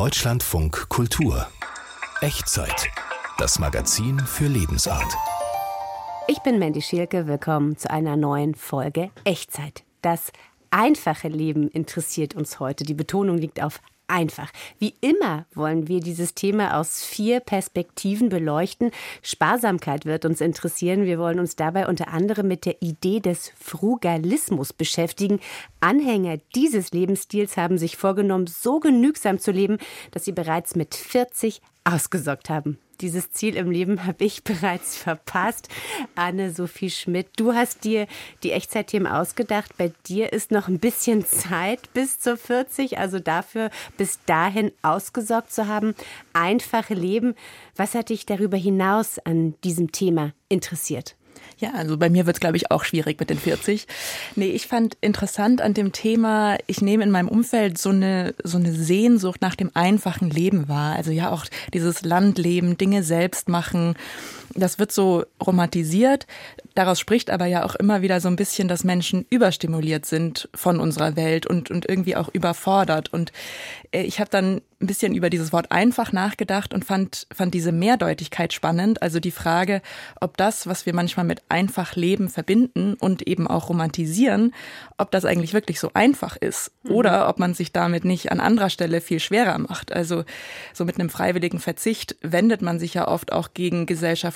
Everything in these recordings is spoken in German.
Deutschlandfunk Kultur. Echtzeit. Das Magazin für Lebensart. Ich bin Mandy Schielke. Willkommen zu einer neuen Folge Echtzeit. Das einfache Leben interessiert uns heute. Die Betonung liegt auf einfach. Wie immer wollen wir dieses Thema aus vier Perspektiven beleuchten. Sparsamkeit wird uns interessieren. Wir wollen uns dabei unter anderem mit der Idee des Frugalismus beschäftigen. Anhänger dieses Lebensstils haben sich vorgenommen, so genügsam zu leben, dass sie bereits mit 40 ausgesorgt haben. Dieses Ziel im Leben habe ich bereits verpasst. Anne-Sophie Schmidt, du hast dir die Echtzeitthemen ausgedacht. Bei dir ist noch ein bisschen Zeit bis zur 40, also dafür bis dahin ausgesorgt zu haben. Einfache Leben. Was hat dich darüber hinaus an diesem Thema interessiert? Ja, also bei mir wird es, glaube ich, auch schwierig mit den 40. Nee, ich fand interessant an dem Thema, ich nehme in meinem Umfeld so eine, so eine Sehnsucht nach dem einfachen Leben wahr. Also ja, auch dieses Landleben, Dinge selbst machen. Das wird so romantisiert. Daraus spricht aber ja auch immer wieder so ein bisschen, dass Menschen überstimuliert sind von unserer Welt und, und irgendwie auch überfordert. Und äh, ich habe dann ein bisschen über dieses Wort einfach nachgedacht und fand, fand diese Mehrdeutigkeit spannend. Also die Frage, ob das, was wir manchmal mit einfach Leben verbinden und eben auch romantisieren, ob das eigentlich wirklich so einfach ist mhm. oder ob man sich damit nicht an anderer Stelle viel schwerer macht. Also so mit einem freiwilligen Verzicht wendet man sich ja oft auch gegen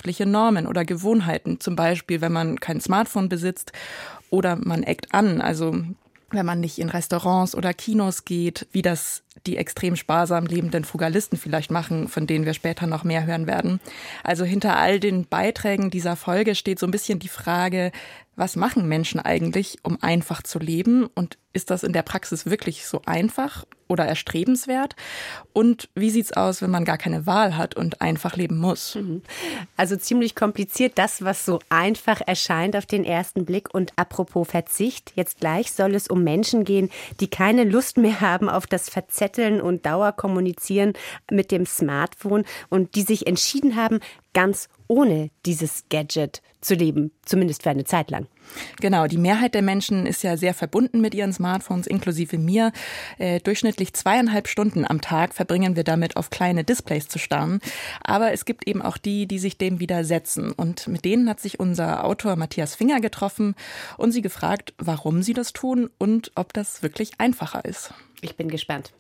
gesellschaftliche Normen oder Gewohnheiten. Zum Beispiel, wenn man kein Smartphone besitzt oder man eckt an. Also wenn man nicht in Restaurants oder Kinos geht, wie das die extrem sparsam lebenden Frugalisten vielleicht machen, von denen wir später noch mehr hören werden. Also hinter all den Beiträgen dieser Folge steht so ein bisschen die Frage, was machen Menschen eigentlich, um einfach zu leben? Und ist das in der Praxis wirklich so einfach oder erstrebenswert? Und wie sieht's aus, wenn man gar keine Wahl hat und einfach leben muss? Mhm. Also ziemlich kompliziert, das, was so einfach erscheint auf den ersten Blick. Und apropos Verzicht, jetzt gleich soll es um Menschen gehen, die keine Lust mehr haben auf das Verzetteln und Dauerkommunizieren mit dem Smartphone und die sich entschieden haben, ganz ohne dieses Gadget zu leben, zumindest für eine Zeit lang. Genau, die Mehrheit der Menschen ist ja sehr verbunden mit ihren Smartphones, inklusive mir. Äh, durchschnittlich zweieinhalb Stunden am Tag verbringen wir damit, auf kleine Displays zu starren. Aber es gibt eben auch die, die sich dem widersetzen. Und mit denen hat sich unser Autor Matthias Finger getroffen und sie gefragt, warum sie das tun und ob das wirklich einfacher ist. Ich bin gespannt.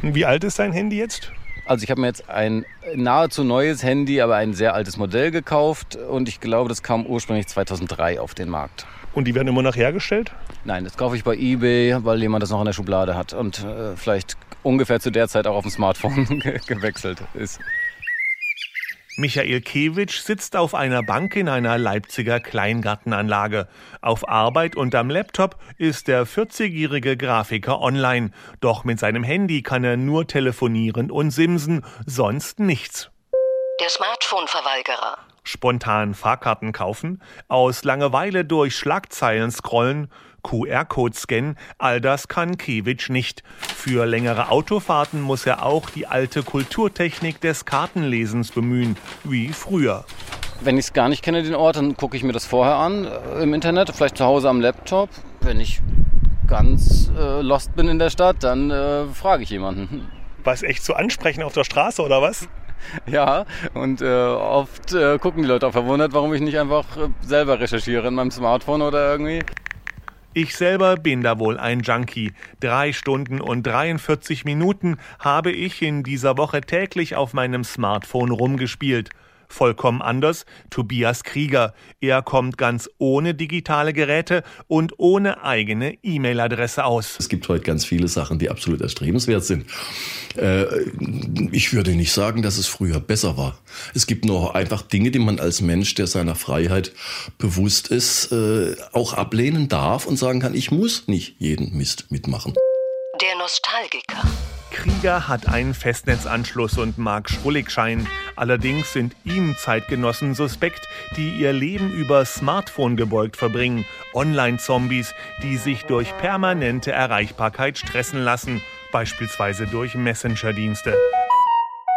Wie alt ist dein Handy jetzt? Also ich habe mir jetzt ein nahezu neues Handy, aber ein sehr altes Modell gekauft und ich glaube, das kam ursprünglich 2003 auf den Markt. Und die werden immer noch hergestellt? Nein, das kaufe ich bei eBay, weil jemand das noch in der Schublade hat und äh, vielleicht ungefähr zu der Zeit auch auf dem Smartphone gewechselt ist. Michael Kewitsch sitzt auf einer Bank in einer Leipziger Kleingartenanlage. Auf Arbeit und am Laptop ist der 40-jährige Grafiker online. Doch mit seinem Handy kann er nur telefonieren und simsen, sonst nichts. Der Smartphone-Verweigerer. Spontan Fahrkarten kaufen, aus Langeweile durch Schlagzeilen scrollen, QR-Code scannen, all das kann Kewitsch nicht. Für längere Autofahrten muss er auch die alte Kulturtechnik des Kartenlesens bemühen, wie früher. Wenn ich es gar nicht kenne, den Ort, dann gucke ich mir das vorher an äh, im Internet, vielleicht zu Hause am Laptop. Wenn ich ganz äh, lost bin in der Stadt, dann äh, frage ich jemanden. Was echt zu ansprechen auf der Straße oder was? Ja, und äh, oft äh, gucken die Leute auch verwundert, warum ich nicht einfach äh, selber recherchiere in meinem Smartphone oder irgendwie. Ich selber bin da wohl ein Junkie. Drei Stunden und 43 Minuten habe ich in dieser Woche täglich auf meinem Smartphone rumgespielt. Vollkommen anders Tobias Krieger. Er kommt ganz ohne digitale Geräte und ohne eigene E-Mail-Adresse aus. Es gibt heute ganz viele Sachen, die absolut erstrebenswert sind. Äh, ich würde nicht sagen, dass es früher besser war. Es gibt noch einfach Dinge, die man als Mensch, der seiner Freiheit bewusst ist, äh, auch ablehnen darf und sagen kann, ich muss nicht jeden Mist mitmachen. Der Nostalgiker. Krieger hat einen Festnetzanschluss und mag Schrulligschein. Allerdings sind ihm Zeitgenossen suspekt, die ihr Leben über Smartphone gebeugt verbringen. Online-Zombies, die sich durch permanente Erreichbarkeit stressen lassen, beispielsweise durch Messenger-Dienste.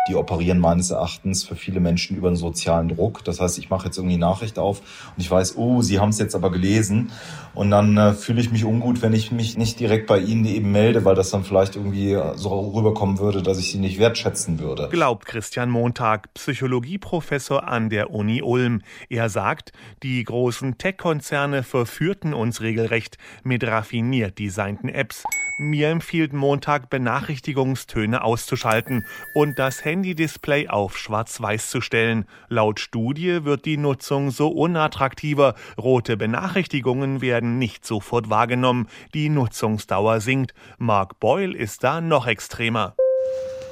Die operieren meines Erachtens für viele Menschen über einen sozialen Druck. Das heißt, ich mache jetzt irgendwie Nachricht auf und ich weiß, oh, sie haben es jetzt aber gelesen. Und dann äh, fühle ich mich ungut, wenn ich mich nicht direkt bei ihnen eben melde, weil das dann vielleicht irgendwie so rüberkommen würde, dass ich sie nicht wertschätzen würde. Glaubt Christian Montag, Psychologieprofessor an der Uni Ulm. Er sagt, die großen Tech-Konzerne verführten uns regelrecht mit raffiniert designten Apps. Mir empfiehlt Montag, Benachrichtigungstöne auszuschalten und das Handy-Display auf schwarz-weiß zu stellen. Laut Studie wird die Nutzung so unattraktiver. Rote Benachrichtigungen werden nicht sofort wahrgenommen. Die Nutzungsdauer sinkt. Mark Boyle ist da noch extremer.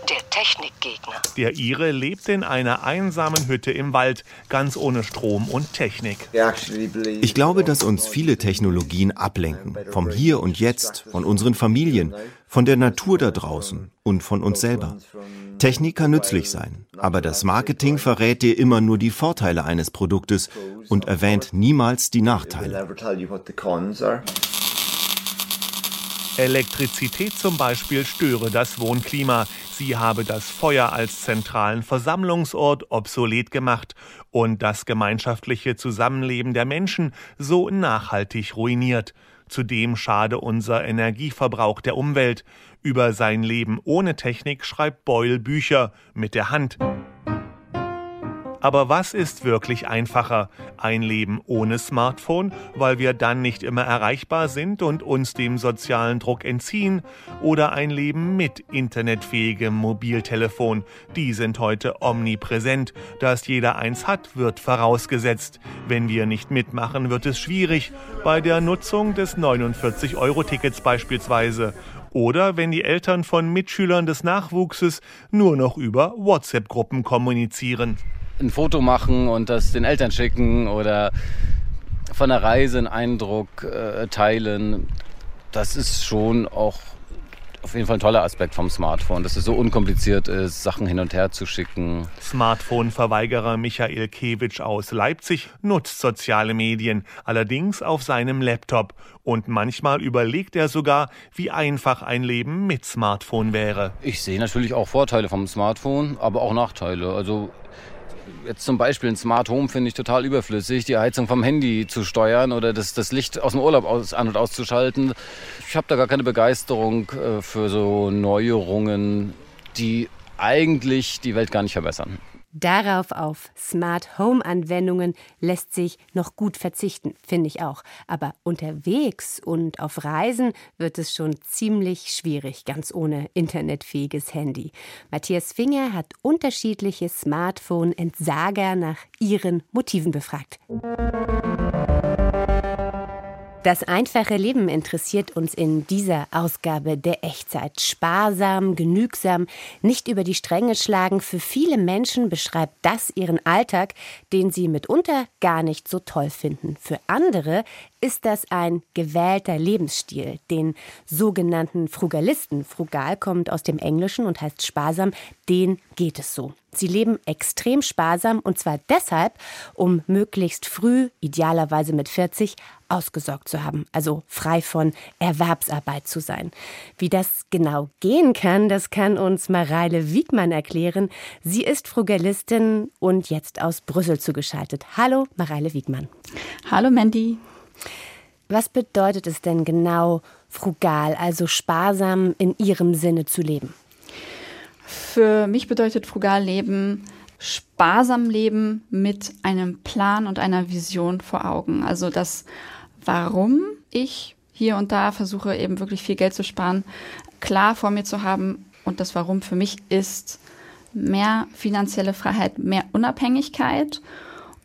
Der Technikgegner. Der Ire lebt in einer einsamen Hütte im Wald, ganz ohne Strom und Technik. Ich glaube, dass uns viele Technologien ablenken. Vom Hier und Jetzt, von unseren Familien, von der Natur da draußen und von uns selber. Technik kann nützlich sein, aber das Marketing verrät dir immer nur die Vorteile eines Produktes und erwähnt niemals die Nachteile. Elektrizität zum Beispiel störe das Wohnklima. Sie habe das Feuer als zentralen Versammlungsort obsolet gemacht und das gemeinschaftliche Zusammenleben der Menschen so nachhaltig ruiniert. Zudem schade unser Energieverbrauch der Umwelt. Über sein Leben ohne Technik schreibt Boyle Bücher mit der Hand. Aber was ist wirklich einfacher? Ein Leben ohne Smartphone, weil wir dann nicht immer erreichbar sind und uns dem sozialen Druck entziehen? Oder ein Leben mit internetfähigem Mobiltelefon? Die sind heute omnipräsent. Dass jeder eins hat, wird vorausgesetzt. Wenn wir nicht mitmachen, wird es schwierig. Bei der Nutzung des 49-Euro-Tickets beispielsweise oder wenn die Eltern von Mitschülern des Nachwuchses nur noch über WhatsApp-Gruppen kommunizieren ein Foto machen und das den Eltern schicken oder von der Reise einen Eindruck äh, teilen. Das ist schon auch auf jeden Fall ein toller Aspekt vom Smartphone, dass es so unkompliziert ist, Sachen hin und her zu schicken. Smartphone-Verweigerer Michael Kewitsch aus Leipzig nutzt soziale Medien, allerdings auf seinem Laptop. Und manchmal überlegt er sogar, wie einfach ein Leben mit Smartphone wäre. Ich sehe natürlich auch Vorteile vom Smartphone, aber auch Nachteile. Also jetzt zum Beispiel ein Smart Home finde ich total überflüssig, die Heizung vom Handy zu steuern oder das, das Licht aus dem Urlaub aus, an- und auszuschalten. Ich habe da gar keine Begeisterung äh, für so Neuerungen, die eigentlich die Welt gar nicht verbessern. Darauf auf Smart Home Anwendungen lässt sich noch gut verzichten, finde ich auch. Aber unterwegs und auf Reisen wird es schon ziemlich schwierig, ganz ohne internetfähiges Handy. Matthias Finger hat unterschiedliche Smartphone-Entsager nach ihren Motiven befragt. Das einfache Leben interessiert uns in dieser Ausgabe der Echtzeit. Sparsam, genügsam, nicht über die Stränge schlagen. Für viele Menschen beschreibt das ihren Alltag, den sie mitunter gar nicht so toll finden. Für andere ist das ein gewählter Lebensstil, den sogenannten Frugalisten. Frugal kommt aus dem Englischen und heißt sparsam, den geht es so. Sie leben extrem sparsam und zwar deshalb, um möglichst früh, idealerweise mit 40, ausgesorgt zu haben, also frei von Erwerbsarbeit zu sein. Wie das genau gehen kann, das kann uns Mareile Wiegmann erklären. Sie ist Frugalistin und jetzt aus Brüssel zugeschaltet. Hallo, Mareile Wiegmann. Hallo, Mandy. Was bedeutet es denn genau, frugal, also sparsam in Ihrem Sinne zu leben? Für mich bedeutet frugal leben sparsam leben mit einem Plan und einer Vision vor Augen. Also das, warum ich hier und da versuche eben wirklich viel Geld zu sparen, klar vor mir zu haben. Und das Warum für mich ist mehr finanzielle Freiheit, mehr Unabhängigkeit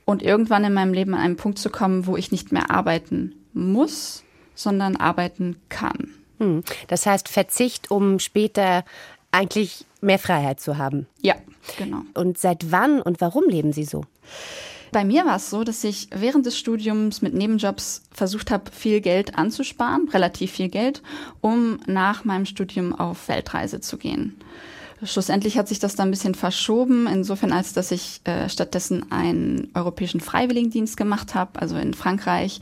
und irgendwann in meinem Leben an einen Punkt zu kommen, wo ich nicht mehr arbeiten muss, sondern arbeiten kann. Hm. Das heißt Verzicht, um später eigentlich mehr Freiheit zu haben. Ja, genau. Und seit wann und warum leben Sie so? Bei mir war es so, dass ich während des Studiums mit Nebenjobs versucht habe, viel Geld anzusparen, relativ viel Geld, um nach meinem Studium auf Weltreise zu gehen. Schlussendlich hat sich das dann ein bisschen verschoben, insofern als dass ich äh, stattdessen einen europäischen Freiwilligendienst gemacht habe, also in Frankreich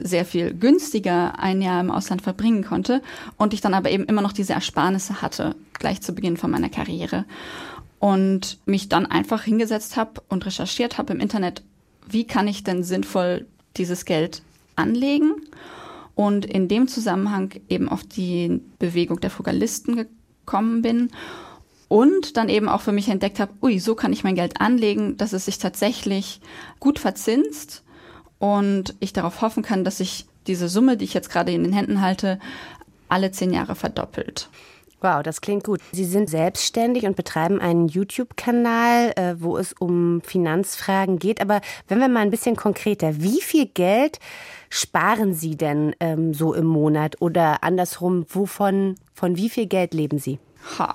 sehr viel günstiger ein Jahr im Ausland verbringen konnte und ich dann aber eben immer noch diese Ersparnisse hatte, gleich zu Beginn von meiner Karriere. Und mich dann einfach hingesetzt habe und recherchiert habe im Internet, wie kann ich denn sinnvoll dieses Geld anlegen und in dem Zusammenhang eben auf die Bewegung der Frugalisten gekommen bin und dann eben auch für mich entdeckt habe, ui, so kann ich mein Geld anlegen, dass es sich tatsächlich gut verzinst und ich darauf hoffen kann, dass sich diese Summe, die ich jetzt gerade in den Händen halte, alle zehn Jahre verdoppelt. Wow, das klingt gut. Sie sind selbstständig und betreiben einen YouTube-Kanal, äh, wo es um Finanzfragen geht. Aber wenn wir mal ein bisschen konkreter, wie viel Geld sparen Sie denn ähm, so im Monat? Oder andersrum, wovon, von wie viel Geld leben Sie? Ha.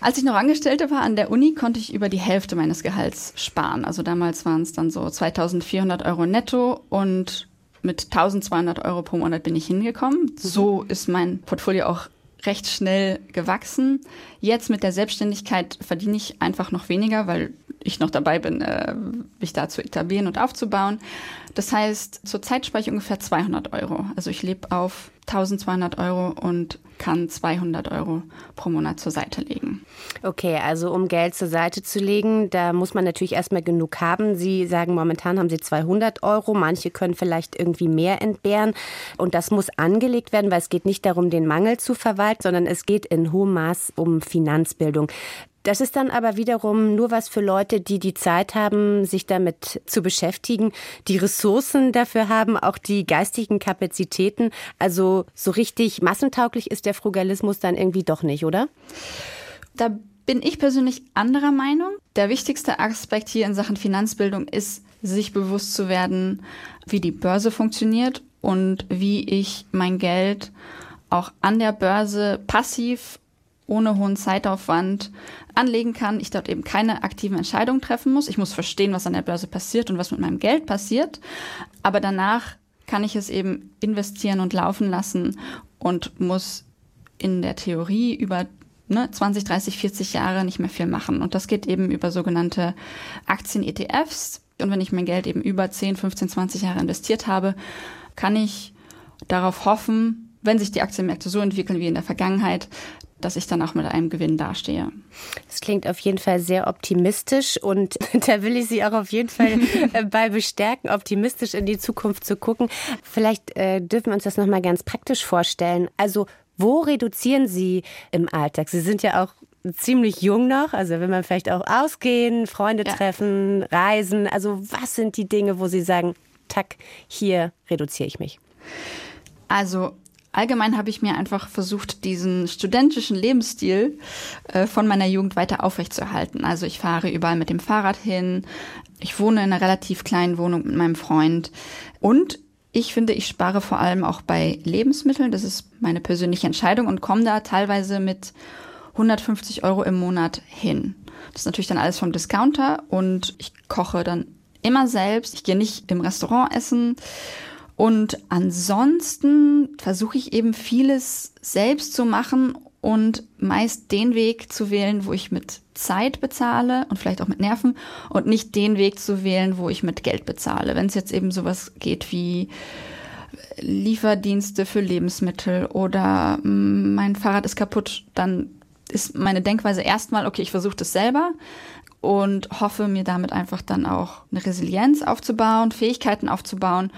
Als ich noch Angestellte war an der Uni, konnte ich über die Hälfte meines Gehalts sparen. Also damals waren es dann so 2400 Euro netto und mit 1200 Euro pro Monat bin ich hingekommen. So ist mein Portfolio auch recht schnell gewachsen. Jetzt mit der Selbstständigkeit verdiene ich einfach noch weniger, weil ich noch dabei bin, äh, mich da zu etablieren und aufzubauen. Das heißt, zurzeit spare ich ungefähr 200 Euro. Also ich lebe auf 1200 Euro und kann 200 Euro pro Monat zur Seite legen. Okay, also um Geld zur Seite zu legen, da muss man natürlich erstmal genug haben. Sie sagen, momentan haben Sie 200 Euro. Manche können vielleicht irgendwie mehr entbehren. Und das muss angelegt werden, weil es geht nicht darum, den Mangel zu verwalten, sondern es geht in hohem Maß um Finanzbildung. Das ist dann aber wiederum nur was für Leute, die die Zeit haben, sich damit zu beschäftigen, die Ressourcen dafür haben, auch die geistigen Kapazitäten. Also so richtig massentauglich ist der Frugalismus dann irgendwie doch nicht, oder? Da bin ich persönlich anderer Meinung. Der wichtigste Aspekt hier in Sachen Finanzbildung ist, sich bewusst zu werden, wie die Börse funktioniert und wie ich mein Geld auch an der Börse passiv ohne hohen Zeitaufwand anlegen kann. Ich dort eben keine aktiven Entscheidungen treffen muss. Ich muss verstehen, was an der Börse passiert und was mit meinem Geld passiert. Aber danach kann ich es eben investieren und laufen lassen und muss in der Theorie über ne, 20, 30, 40 Jahre nicht mehr viel machen. Und das geht eben über sogenannte Aktien-ETFs. Und wenn ich mein Geld eben über 10, 15, 20 Jahre investiert habe, kann ich darauf hoffen, wenn sich die Aktienmärkte so entwickeln wie in der Vergangenheit, dass ich dann auch mit einem Gewinn dastehe. Das klingt auf jeden Fall sehr optimistisch und da will ich Sie auch auf jeden Fall äh, bei bestärken, optimistisch in die Zukunft zu gucken. Vielleicht äh, dürfen wir uns das nochmal ganz praktisch vorstellen. Also wo reduzieren Sie im Alltag? Sie sind ja auch ziemlich jung noch, also wenn man vielleicht auch ausgehen, Freunde ja. treffen, reisen. Also was sind die Dinge, wo Sie sagen, tack, hier reduziere ich mich? Also allgemein habe ich mir einfach versucht, diesen studentischen Lebensstil äh, von meiner Jugend weiter aufrechtzuerhalten. Also ich fahre überall mit dem Fahrrad hin. Ich wohne in einer relativ kleinen Wohnung mit meinem Freund. Und ich finde, ich spare vor allem auch bei Lebensmitteln. Das ist meine persönliche Entscheidung und komme da teilweise mit 150 Euro im Monat hin. Das ist natürlich dann alles vom Discounter und ich koche dann immer selbst. Ich gehe nicht im Restaurant essen und ansonsten versuche ich eben vieles selbst zu machen und meist den Weg zu wählen, wo ich mit Zeit bezahle und vielleicht auch mit Nerven und nicht den Weg zu wählen, wo ich mit Geld bezahle. Wenn es jetzt eben sowas geht wie Lieferdienste für Lebensmittel oder mm, mein Fahrrad ist kaputt, dann ist meine Denkweise erstmal, okay, ich versuche das selber und hoffe mir damit einfach dann auch eine Resilienz aufzubauen, Fähigkeiten aufzubauen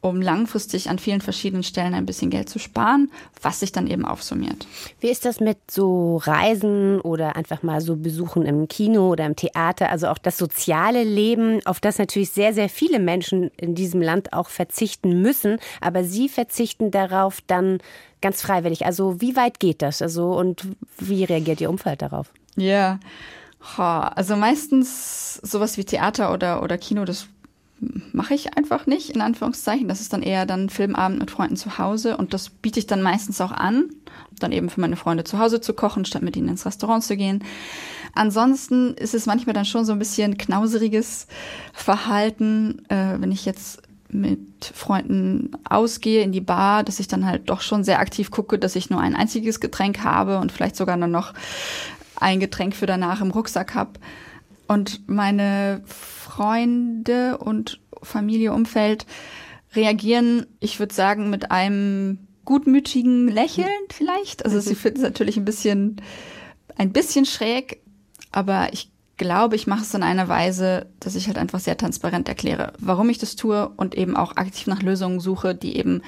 um langfristig an vielen verschiedenen Stellen ein bisschen Geld zu sparen, was sich dann eben aufsummiert. Wie ist das mit so Reisen oder einfach mal so Besuchen im Kino oder im Theater, also auch das soziale Leben, auf das natürlich sehr, sehr viele Menschen in diesem Land auch verzichten müssen, aber Sie verzichten darauf dann ganz freiwillig. Also wie weit geht das? Also und wie reagiert Ihr Umfeld darauf? Ja, also meistens sowas wie Theater oder, oder Kino, das mache ich einfach nicht, in Anführungszeichen. Das ist dann eher dann Filmabend mit Freunden zu Hause und das biete ich dann meistens auch an, dann eben für meine Freunde zu Hause zu kochen, statt mit ihnen ins Restaurant zu gehen. Ansonsten ist es manchmal dann schon so ein bisschen knauseriges Verhalten, äh, wenn ich jetzt mit Freunden ausgehe in die Bar, dass ich dann halt doch schon sehr aktiv gucke, dass ich nur ein einziges Getränk habe und vielleicht sogar dann noch ein Getränk für danach im Rucksack habe. Und meine Freunde und Familie, Umfeld reagieren, ich würde sagen, mit einem gutmütigen Lächeln vielleicht. Also sie finden es natürlich ein bisschen, ein bisschen schräg. aber ich glaube, ich mache es in einer Weise, dass ich halt einfach sehr transparent erkläre, warum ich das tue und eben auch aktiv nach Lösungen suche, die eben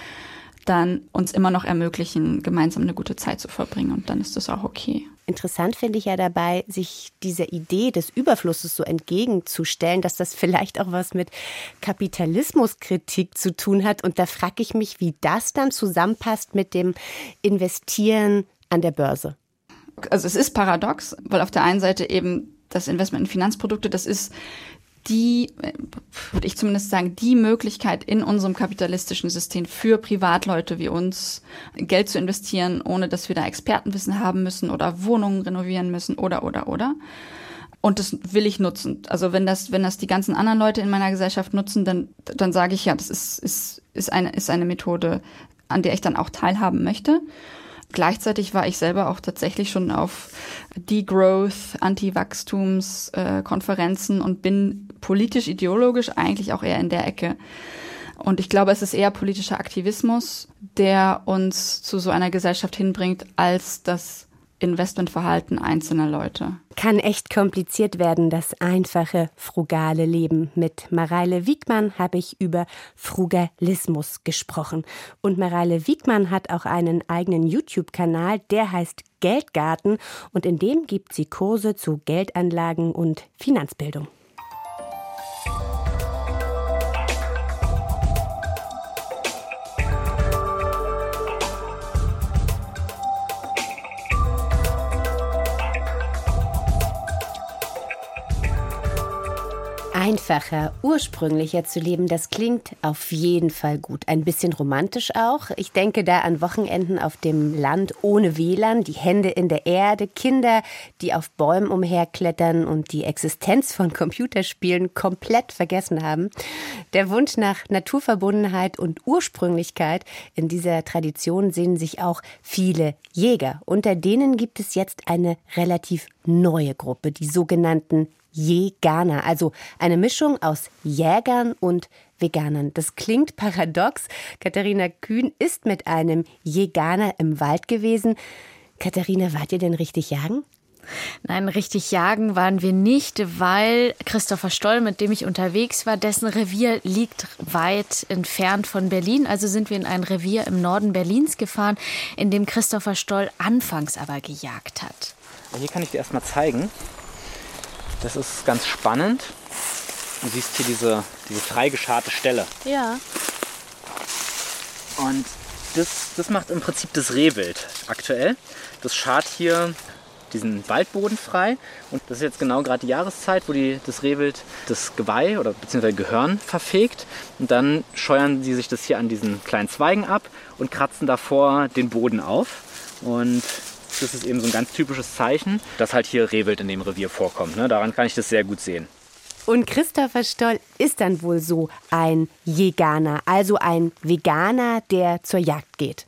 dann uns immer noch ermöglichen, gemeinsam eine gute Zeit zu verbringen. Und dann ist das auch okay. Interessant finde ich ja dabei, sich dieser Idee des Überflusses so entgegenzustellen, dass das vielleicht auch was mit Kapitalismuskritik zu tun hat. Und da frage ich mich, wie das dann zusammenpasst mit dem Investieren an der Börse. Also es ist paradox, weil auf der einen Seite eben das Investment in Finanzprodukte, das ist die, würde ich zumindest sagen, die Möglichkeit in unserem kapitalistischen System für Privatleute wie uns Geld zu investieren, ohne dass wir da Expertenwissen haben müssen oder Wohnungen renovieren müssen oder, oder, oder. Und das will ich nutzen. Also wenn das, wenn das die ganzen anderen Leute in meiner Gesellschaft nutzen, dann, dann sage ich ja, das ist, ist, ist eine, ist eine Methode, an der ich dann auch teilhaben möchte. Gleichzeitig war ich selber auch tatsächlich schon auf Degrowth, Anti-Wachstums-Konferenzen und bin politisch, ideologisch eigentlich auch eher in der Ecke. Und ich glaube, es ist eher politischer Aktivismus, der uns zu so einer Gesellschaft hinbringt, als das Investmentverhalten einzelner Leute. Kann echt kompliziert werden, das einfache, frugale Leben. Mit Mareile Wiegmann habe ich über Frugalismus gesprochen. Und Mareile Wiegmann hat auch einen eigenen YouTube-Kanal, der heißt Geldgarten und in dem gibt sie Kurse zu Geldanlagen und Finanzbildung. Einfacher, ursprünglicher zu leben, das klingt auf jeden Fall gut. Ein bisschen romantisch auch. Ich denke da an Wochenenden auf dem Land ohne WLAN, die Hände in der Erde, Kinder, die auf Bäumen umherklettern und die Existenz von Computerspielen komplett vergessen haben. Der Wunsch nach Naturverbundenheit und Ursprünglichkeit in dieser Tradition sehen sich auch viele Jäger. Unter denen gibt es jetzt eine relativ neue Gruppe, die sogenannten Jäganer, also eine Mischung aus Jägern und Veganern. Das klingt paradox. Katharina Kühn ist mit einem Jäganer im Wald gewesen. Katharina, wart ihr denn richtig jagen? Nein, richtig jagen waren wir nicht, weil Christopher Stoll, mit dem ich unterwegs war, dessen Revier liegt weit entfernt von Berlin. Also sind wir in ein Revier im Norden Berlins gefahren, in dem Christopher Stoll anfangs aber gejagt hat. Hier kann ich dir erstmal zeigen. Das ist ganz spannend. Du siehst hier diese, diese freigescharte Stelle. Ja. Und das, das macht im Prinzip das Rehwild aktuell. Das schart hier diesen Waldboden frei. Und das ist jetzt genau gerade die Jahreszeit, wo die, das Rehwild das Geweih oder beziehungsweise Gehörn verfegt. Und dann scheuern sie sich das hier an diesen kleinen Zweigen ab und kratzen davor den Boden auf. Und das ist eben so ein ganz typisches Zeichen, dass halt hier Rehwild in dem Revier vorkommt. Ne? Daran kann ich das sehr gut sehen. Und Christopher Stoll ist dann wohl so ein Jäganer, also ein Veganer, der zur Jagd geht.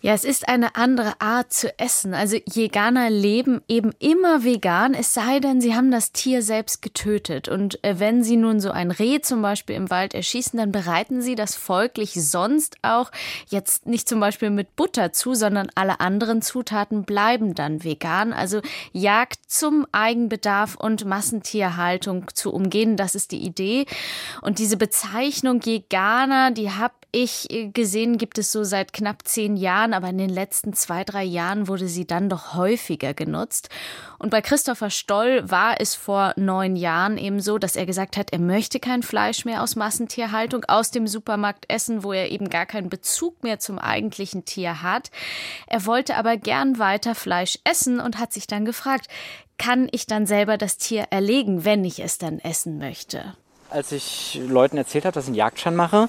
Ja, es ist eine andere Art zu essen. Also Jäganer leben eben immer vegan, es sei denn, sie haben das Tier selbst getötet. Und äh, wenn sie nun so ein Reh zum Beispiel im Wald erschießen, dann bereiten sie das folglich sonst auch jetzt nicht zum Beispiel mit Butter zu, sondern alle anderen Zutaten bleiben dann vegan. Also Jagd zum Eigenbedarf und Massentierhaltung zu umgehen, das ist die Idee. Und diese Bezeichnung Jäganer, die habe ich äh, gesehen, gibt es so seit knapp zehn Jahren. Jahren, aber in den letzten zwei, drei Jahren wurde sie dann doch häufiger genutzt. Und bei Christopher Stoll war es vor neun Jahren eben so, dass er gesagt hat, er möchte kein Fleisch mehr aus Massentierhaltung aus dem Supermarkt essen, wo er eben gar keinen Bezug mehr zum eigentlichen Tier hat. Er wollte aber gern weiter Fleisch essen und hat sich dann gefragt, kann ich dann selber das Tier erlegen, wenn ich es dann essen möchte? Als ich Leuten erzählt habe, dass ich einen Jagdschein mache,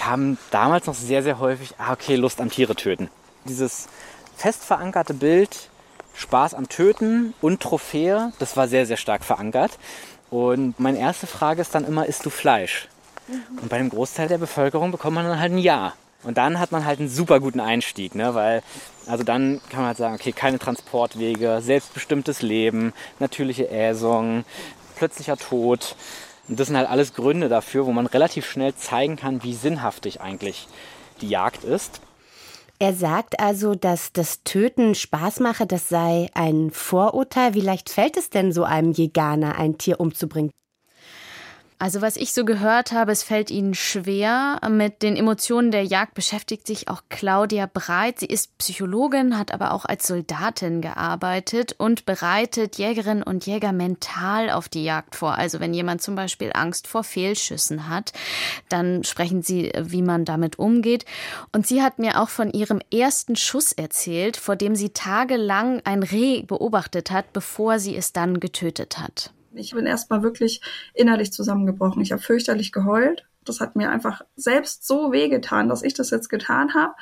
kam damals noch sehr, sehr häufig, ah, okay, Lust am Tiere töten. Dieses fest verankerte Bild, Spaß am Töten und Trophäe, das war sehr, sehr stark verankert. Und meine erste Frage ist dann immer, isst du Fleisch? Mhm. Und bei dem Großteil der Bevölkerung bekommt man dann halt ein Ja. Und dann hat man halt einen super guten Einstieg, ne? weil also dann kann man halt sagen, okay, keine Transportwege, selbstbestimmtes Leben, natürliche Äsung, plötzlicher Tod. Und das sind halt alles Gründe dafür, wo man relativ schnell zeigen kann, wie sinnhaftig eigentlich die Jagd ist. Er sagt also, dass das Töten Spaß mache, das sei ein Vorurteil. Wie leicht fällt es denn so einem Jäganer, ein Tier umzubringen? Also was ich so gehört habe, es fällt ihnen schwer. Mit den Emotionen der Jagd beschäftigt sich auch Claudia Breit. Sie ist Psychologin, hat aber auch als Soldatin gearbeitet und bereitet Jägerinnen und Jäger mental auf die Jagd vor. Also wenn jemand zum Beispiel Angst vor Fehlschüssen hat, dann sprechen sie, wie man damit umgeht. Und sie hat mir auch von ihrem ersten Schuss erzählt, vor dem sie tagelang ein Reh beobachtet hat, bevor sie es dann getötet hat. Ich bin erstmal wirklich innerlich zusammengebrochen. Ich habe fürchterlich geheult. Das hat mir einfach selbst so wehgetan, dass ich das jetzt getan habe.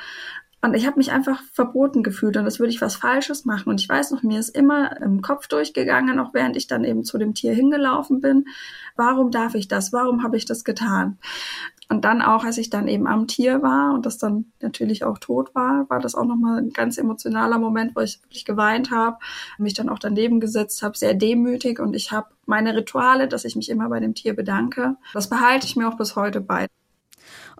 Und ich habe mich einfach verboten gefühlt und das würde ich was Falsches machen. Und ich weiß noch, mir ist immer im Kopf durchgegangen, auch während ich dann eben zu dem Tier hingelaufen bin. Warum darf ich das? Warum habe ich das getan? Und dann auch, als ich dann eben am Tier war und das dann natürlich auch tot war, war das auch nochmal ein ganz emotionaler Moment, wo ich wirklich geweint habe, mich dann auch daneben gesetzt habe, sehr demütig und ich habe meine Rituale, dass ich mich immer bei dem Tier bedanke. Das behalte ich mir auch bis heute bei.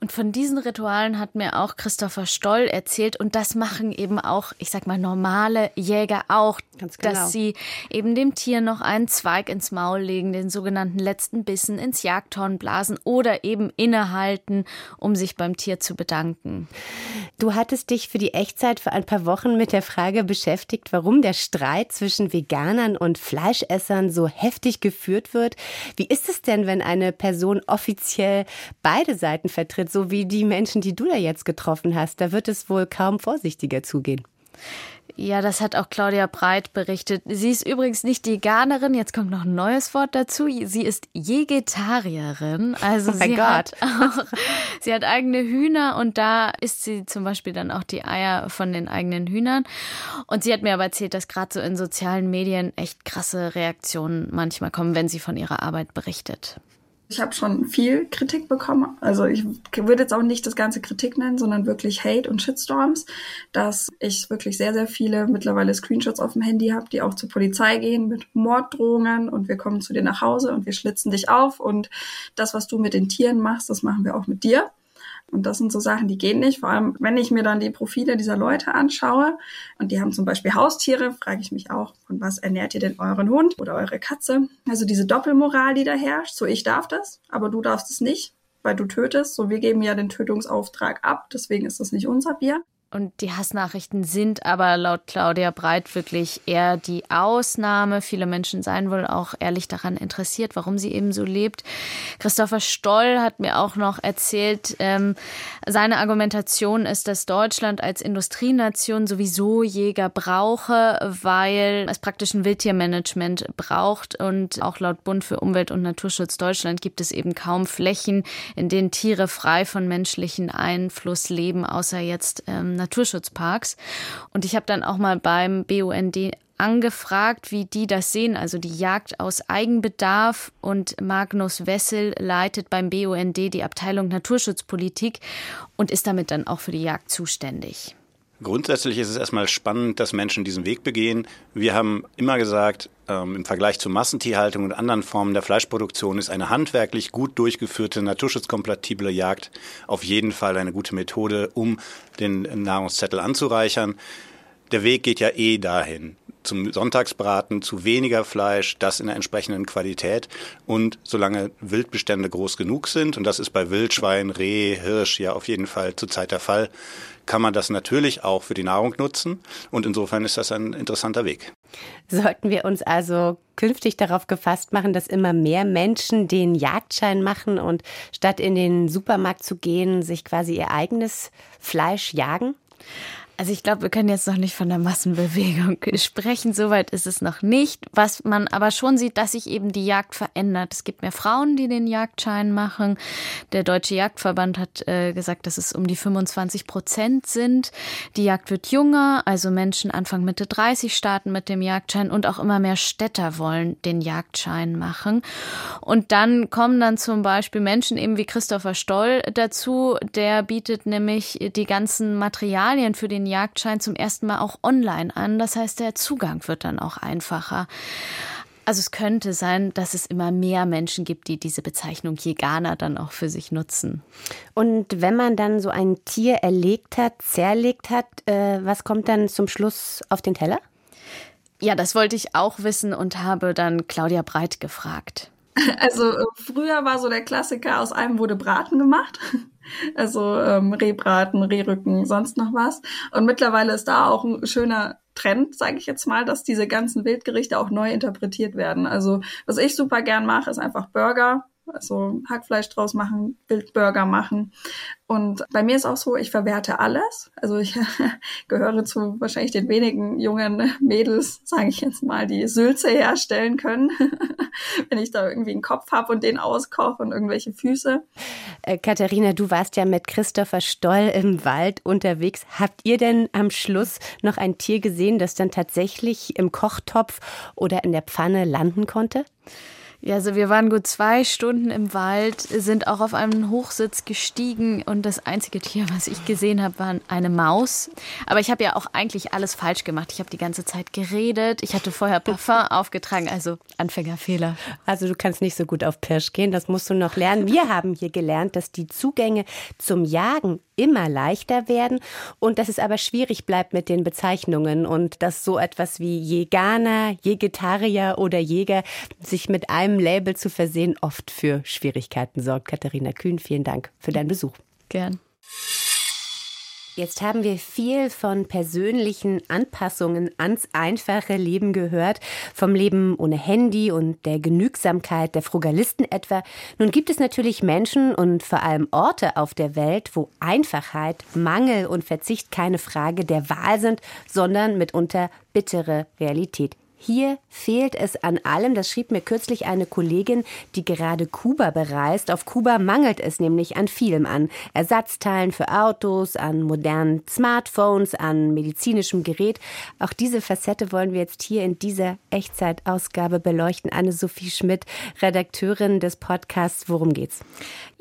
Und von diesen Ritualen hat mir auch Christopher Stoll erzählt. Und das machen eben auch, ich sag mal, normale Jäger auch. Ganz genau. Dass sie eben dem Tier noch einen Zweig ins Maul legen, den sogenannten letzten Bissen ins Jagdhorn blasen oder eben innehalten, um sich beim Tier zu bedanken. Du hattest dich für die Echtzeit vor ein paar Wochen mit der Frage beschäftigt, warum der Streit zwischen Veganern und Fleischessern so heftig geführt wird. Wie ist es denn, wenn eine Person offiziell beide Seiten vertritt? So wie die Menschen, die du da jetzt getroffen hast. Da wird es wohl kaum vorsichtiger zugehen. Ja, das hat auch Claudia Breit berichtet. Sie ist übrigens nicht Veganerin, jetzt kommt noch ein neues Wort dazu. Sie ist Vegetarierin. Also oh sie, Gott. Hat auch, sie hat eigene Hühner und da isst sie zum Beispiel dann auch die Eier von den eigenen Hühnern. Und sie hat mir aber erzählt, dass gerade so in sozialen Medien echt krasse Reaktionen manchmal kommen, wenn sie von ihrer Arbeit berichtet. Ich habe schon viel Kritik bekommen. Also ich würde jetzt auch nicht das ganze Kritik nennen, sondern wirklich Hate und Shitstorms, dass ich wirklich sehr, sehr viele mittlerweile Screenshots auf dem Handy habe, die auch zur Polizei gehen mit Morddrohungen und wir kommen zu dir nach Hause und wir schlitzen dich auf und das, was du mit den Tieren machst, das machen wir auch mit dir. Und das sind so Sachen, die gehen nicht. Vor allem, wenn ich mir dann die Profile dieser Leute anschaue und die haben zum Beispiel Haustiere, frage ich mich auch, von was ernährt ihr denn euren Hund oder eure Katze? Also diese Doppelmoral, die da herrscht. So, ich darf das, aber du darfst es nicht, weil du tötest. So, wir geben ja den Tötungsauftrag ab, deswegen ist das nicht unser Bier. Und die Hassnachrichten sind aber laut Claudia Breit wirklich eher die Ausnahme. Viele Menschen seien wohl auch ehrlich daran interessiert, warum sie eben so lebt. Christopher Stoll hat mir auch noch erzählt, ähm, seine Argumentation ist, dass Deutschland als Industrienation sowieso Jäger brauche, weil es praktisch ein Wildtiermanagement braucht. Und auch laut Bund für Umwelt und Naturschutz Deutschland gibt es eben kaum Flächen, in denen Tiere frei von menschlichen Einfluss leben, außer jetzt ähm, Naturschutzparks. Und ich habe dann auch mal beim BUND angefragt, wie die das sehen, also die Jagd aus Eigenbedarf. Und Magnus Wessel leitet beim BUND die Abteilung Naturschutzpolitik und ist damit dann auch für die Jagd zuständig. Grundsätzlich ist es erstmal spannend, dass Menschen diesen Weg begehen. Wir haben immer gesagt, ähm, im Vergleich zur Massentierhaltung und anderen Formen der Fleischproduktion ist eine handwerklich gut durchgeführte, naturschutzkompatible Jagd auf jeden Fall eine gute Methode, um den Nahrungszettel anzureichern. Der Weg geht ja eh dahin zum Sonntagsbraten, zu weniger Fleisch, das in der entsprechenden Qualität und solange Wildbestände groß genug sind, und das ist bei Wildschwein, Reh, Hirsch ja auf jeden Fall zurzeit der Fall, kann man das natürlich auch für die Nahrung nutzen. Und insofern ist das ein interessanter Weg. Sollten wir uns also künftig darauf gefasst machen, dass immer mehr Menschen den Jagdschein machen und statt in den Supermarkt zu gehen, sich quasi ihr eigenes Fleisch jagen? Also ich glaube, wir können jetzt noch nicht von der Massenbewegung sprechen. Soweit ist es noch nicht. Was man aber schon sieht, dass sich eben die Jagd verändert. Es gibt mehr Frauen, die den Jagdschein machen. Der Deutsche Jagdverband hat äh, gesagt, dass es um die 25 Prozent sind. Die Jagd wird jünger, also Menschen Anfang Mitte 30 starten mit dem Jagdschein und auch immer mehr Städter wollen den Jagdschein machen. Und dann kommen dann zum Beispiel Menschen eben wie Christopher Stoll dazu. Der bietet nämlich die ganzen Materialien für den Jagdschein zum ersten Mal auch online an. Das heißt, der Zugang wird dann auch einfacher. Also es könnte sein, dass es immer mehr Menschen gibt, die diese Bezeichnung Jäganer dann auch für sich nutzen. Und wenn man dann so ein Tier erlegt hat, zerlegt hat, äh, was kommt dann zum Schluss auf den Teller? Ja, das wollte ich auch wissen und habe dann Claudia Breit gefragt. Also äh, früher war so der Klassiker, aus einem wurde Braten gemacht. Also ähm, Rehbraten, Rehrücken, sonst noch was. Und mittlerweile ist da auch ein schöner Trend, sage ich jetzt mal, dass diese ganzen Wildgerichte auch neu interpretiert werden. Also was ich super gern mache, ist einfach Burger also Hackfleisch draus machen, Wildburger machen. Und bei mir ist auch so, ich verwerte alles. Also ich gehöre zu wahrscheinlich den wenigen jungen Mädels, sage ich jetzt mal, die Sülze herstellen können, wenn ich da irgendwie einen Kopf habe und den auskoche und irgendwelche Füße. Äh, Katharina, du warst ja mit Christopher Stoll im Wald unterwegs. Habt ihr denn am Schluss noch ein Tier gesehen, das dann tatsächlich im Kochtopf oder in der Pfanne landen konnte? Ja, also wir waren gut zwei Stunden im Wald, sind auch auf einen Hochsitz gestiegen und das einzige Tier, was ich gesehen habe, war eine Maus. Aber ich habe ja auch eigentlich alles falsch gemacht. Ich habe die ganze Zeit geredet. Ich hatte vorher Parfum aufgetragen, also Anfängerfehler. Also du kannst nicht so gut auf Pirsch gehen, das musst du noch lernen. Wir haben hier gelernt, dass die Zugänge zum Jagen immer leichter werden und dass es aber schwierig bleibt mit den Bezeichnungen und dass so etwas wie Jäganer, Jägetarier oder Jäger sich mit einem einem Label zu versehen, oft für Schwierigkeiten sorgt. Katharina Kühn, vielen Dank für deinen Besuch. Gern. Jetzt haben wir viel von persönlichen Anpassungen ans einfache Leben gehört, vom Leben ohne Handy und der Genügsamkeit der Frugalisten etwa. Nun gibt es natürlich Menschen und vor allem Orte auf der Welt, wo Einfachheit, Mangel und Verzicht keine Frage der Wahl sind, sondern mitunter bittere Realität. Hier fehlt es an allem, das schrieb mir kürzlich eine Kollegin, die gerade Kuba bereist. Auf Kuba mangelt es nämlich an vielem an Ersatzteilen für Autos, an modernen Smartphones, an medizinischem Gerät. Auch diese Facette wollen wir jetzt hier in dieser Echtzeitausgabe beleuchten. Anne-Sophie Schmidt, Redakteurin des Podcasts Worum geht's?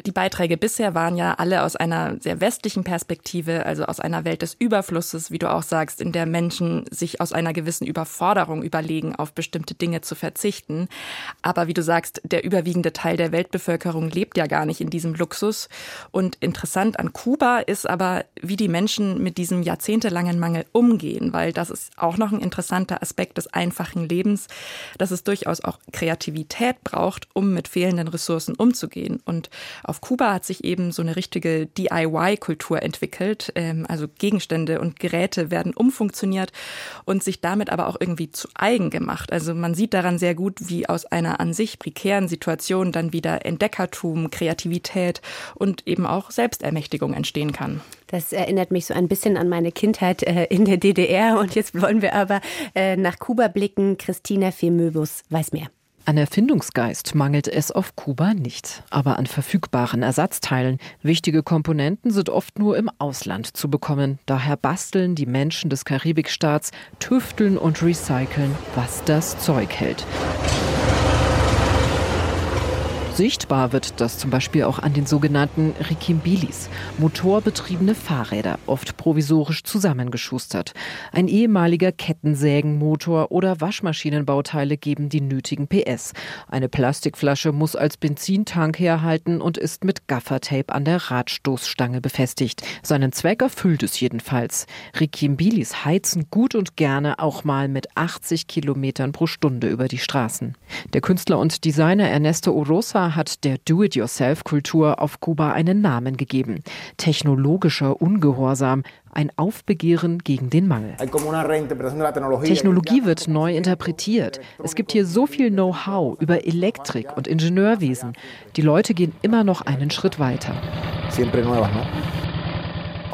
Die Beiträge bisher waren ja alle aus einer sehr westlichen Perspektive, also aus einer Welt des Überflusses, wie du auch sagst, in der Menschen sich aus einer gewissen Überforderung über überlegen, auf bestimmte Dinge zu verzichten. Aber wie du sagst, der überwiegende Teil der Weltbevölkerung lebt ja gar nicht in diesem Luxus. Und interessant an Kuba ist aber, wie die Menschen mit diesem jahrzehntelangen Mangel umgehen, weil das ist auch noch ein interessanter Aspekt des einfachen Lebens, dass es durchaus auch Kreativität braucht, um mit fehlenden Ressourcen umzugehen. Und auf Kuba hat sich eben so eine richtige DIY-Kultur entwickelt. Ähm, also Gegenstände und Geräte werden umfunktioniert und sich damit aber auch irgendwie zu eigen eigen gemacht. Also man sieht daran sehr gut, wie aus einer an sich prekären Situation dann wieder Entdeckertum, Kreativität und eben auch Selbstermächtigung entstehen kann. Das erinnert mich so ein bisschen an meine Kindheit äh, in der DDR. Und jetzt wollen wir aber äh, nach Kuba blicken. Christina Femöbus weiß mehr. An Erfindungsgeist mangelt es auf Kuba nicht, aber an verfügbaren Ersatzteilen. Wichtige Komponenten sind oft nur im Ausland zu bekommen. Daher basteln die Menschen des Karibikstaats, tüfteln und recyceln, was das Zeug hält. Sichtbar wird das zum Beispiel auch an den sogenannten Rikimbilis, motorbetriebene Fahrräder, oft provisorisch zusammengeschustert. Ein ehemaliger Kettensägenmotor oder Waschmaschinenbauteile geben die nötigen PS. Eine Plastikflasche muss als Benzintank herhalten und ist mit Gaffertape an der Radstoßstange befestigt. Seinen Zweck erfüllt es jedenfalls. Rikimbilis heizen gut und gerne auch mal mit 80 Kilometern pro Stunde über die Straßen. Der Künstler und Designer Ernesto Orosa hat der Do-it-yourself-Kultur auf Kuba einen Namen gegeben. Technologischer Ungehorsam, ein Aufbegehren gegen den Mangel. Technologie wird neu interpretiert. Es gibt hier so viel Know-how über Elektrik und Ingenieurwesen. Die Leute gehen immer noch einen Schritt weiter.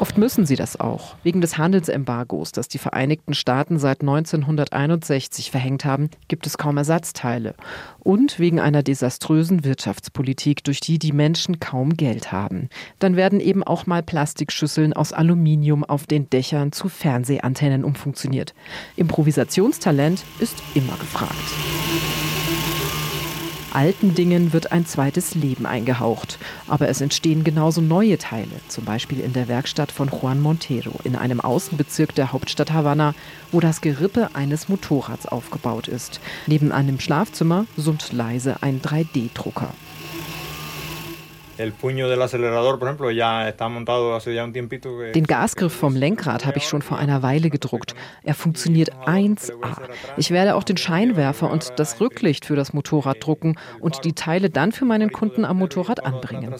Oft müssen sie das auch. Wegen des Handelsembargos, das die Vereinigten Staaten seit 1961 verhängt haben, gibt es kaum Ersatzteile. Und wegen einer desaströsen Wirtschaftspolitik, durch die die Menschen kaum Geld haben. Dann werden eben auch mal Plastikschüsseln aus Aluminium auf den Dächern zu Fernsehantennen umfunktioniert. Improvisationstalent ist immer gefragt. Alten Dingen wird ein zweites Leben eingehaucht. Aber es entstehen genauso neue Teile, zum Beispiel in der Werkstatt von Juan Montero in einem Außenbezirk der Hauptstadt Havanna, wo das Gerippe eines Motorrads aufgebaut ist. Neben einem Schlafzimmer summt leise ein 3D-Drucker. Den Gasgriff vom Lenkrad habe ich schon vor einer Weile gedruckt. Er funktioniert 1A. Ich werde auch den Scheinwerfer und das Rücklicht für das Motorrad drucken und die Teile dann für meinen Kunden am Motorrad anbringen.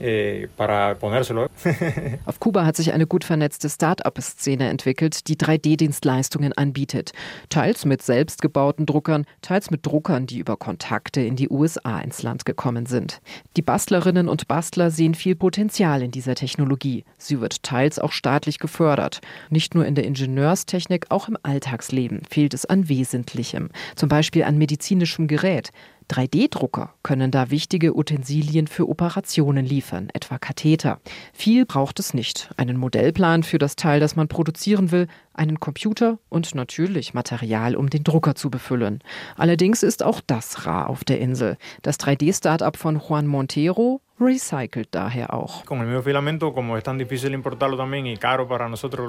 Eh, Auf Kuba hat sich eine gut vernetzte Start-up-Szene entwickelt, die 3D-Dienstleistungen anbietet. Teils mit selbstgebauten Druckern, teils mit Druckern, die über Kontakte in die USA ins Land gekommen sind. Die Bastlerinnen und Bastler sehen viel Potenzial in dieser Technologie. Sie wird teils auch staatlich gefördert. Nicht nur in der Ingenieurstechnik, auch im Alltagsleben fehlt es an Wesentlichem. Zum Beispiel an medizinischem Gerät. 3D-Drucker können da wichtige Utensilien für Operationen liefern, etwa Katheter. Viel braucht es nicht. Einen Modellplan für das Teil, das man produzieren will, einen Computer und natürlich Material, um den Drucker zu befüllen. Allerdings ist auch das rar auf der Insel. Das 3D-Startup von Juan Montero recycelt daher auch.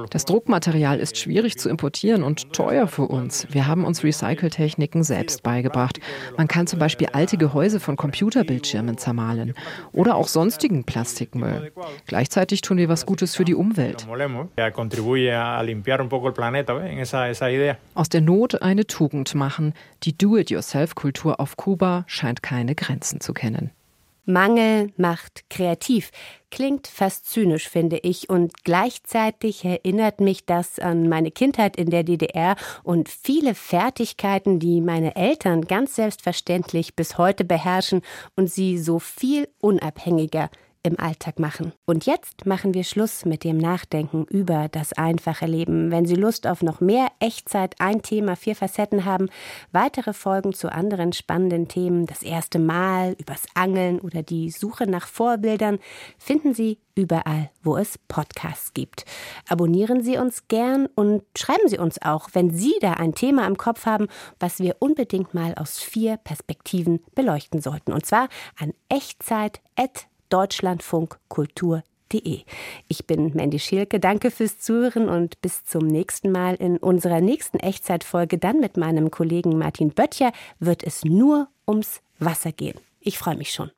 Das Druckmaterial ist schwierig zu importieren und teuer für uns. Wir haben uns Recycle-Techniken selbst beigebracht. Man kann zum Beispiel alte Gehäuse von Computerbildschirmen zermahlen oder auch sonstigen Plastikmüll. Gleichzeitig tun wir was Gutes für die Umwelt. Aus der Not eine Tugend machen. Die Do-it-yourself-Kultur auf Kuba scheint keine Grenzen zu kennen. Mangel macht kreativ. Klingt fast zynisch, finde ich, und gleichzeitig erinnert mich das an meine Kindheit in der DDR und viele Fertigkeiten, die meine Eltern ganz selbstverständlich bis heute beherrschen und sie so viel unabhängiger im Alltag machen. Und jetzt machen wir Schluss mit dem Nachdenken über das einfache Leben. Wenn Sie Lust auf noch mehr Echtzeit, ein Thema, vier Facetten haben, weitere Folgen zu anderen spannenden Themen, das erste Mal, übers Angeln oder die Suche nach Vorbildern, finden Sie überall, wo es Podcasts gibt. Abonnieren Sie uns gern und schreiben Sie uns auch, wenn Sie da ein Thema im Kopf haben, was wir unbedingt mal aus vier Perspektiven beleuchten sollten. Und zwar an echtzeit@ deutschlandfunkkultur.de. Ich bin Mandy Schielke. Danke fürs Zuhören und bis zum nächsten Mal. In unserer nächsten Echtzeitfolge, dann mit meinem Kollegen Martin Böttcher, wird es nur ums Wasser gehen. Ich freue mich schon.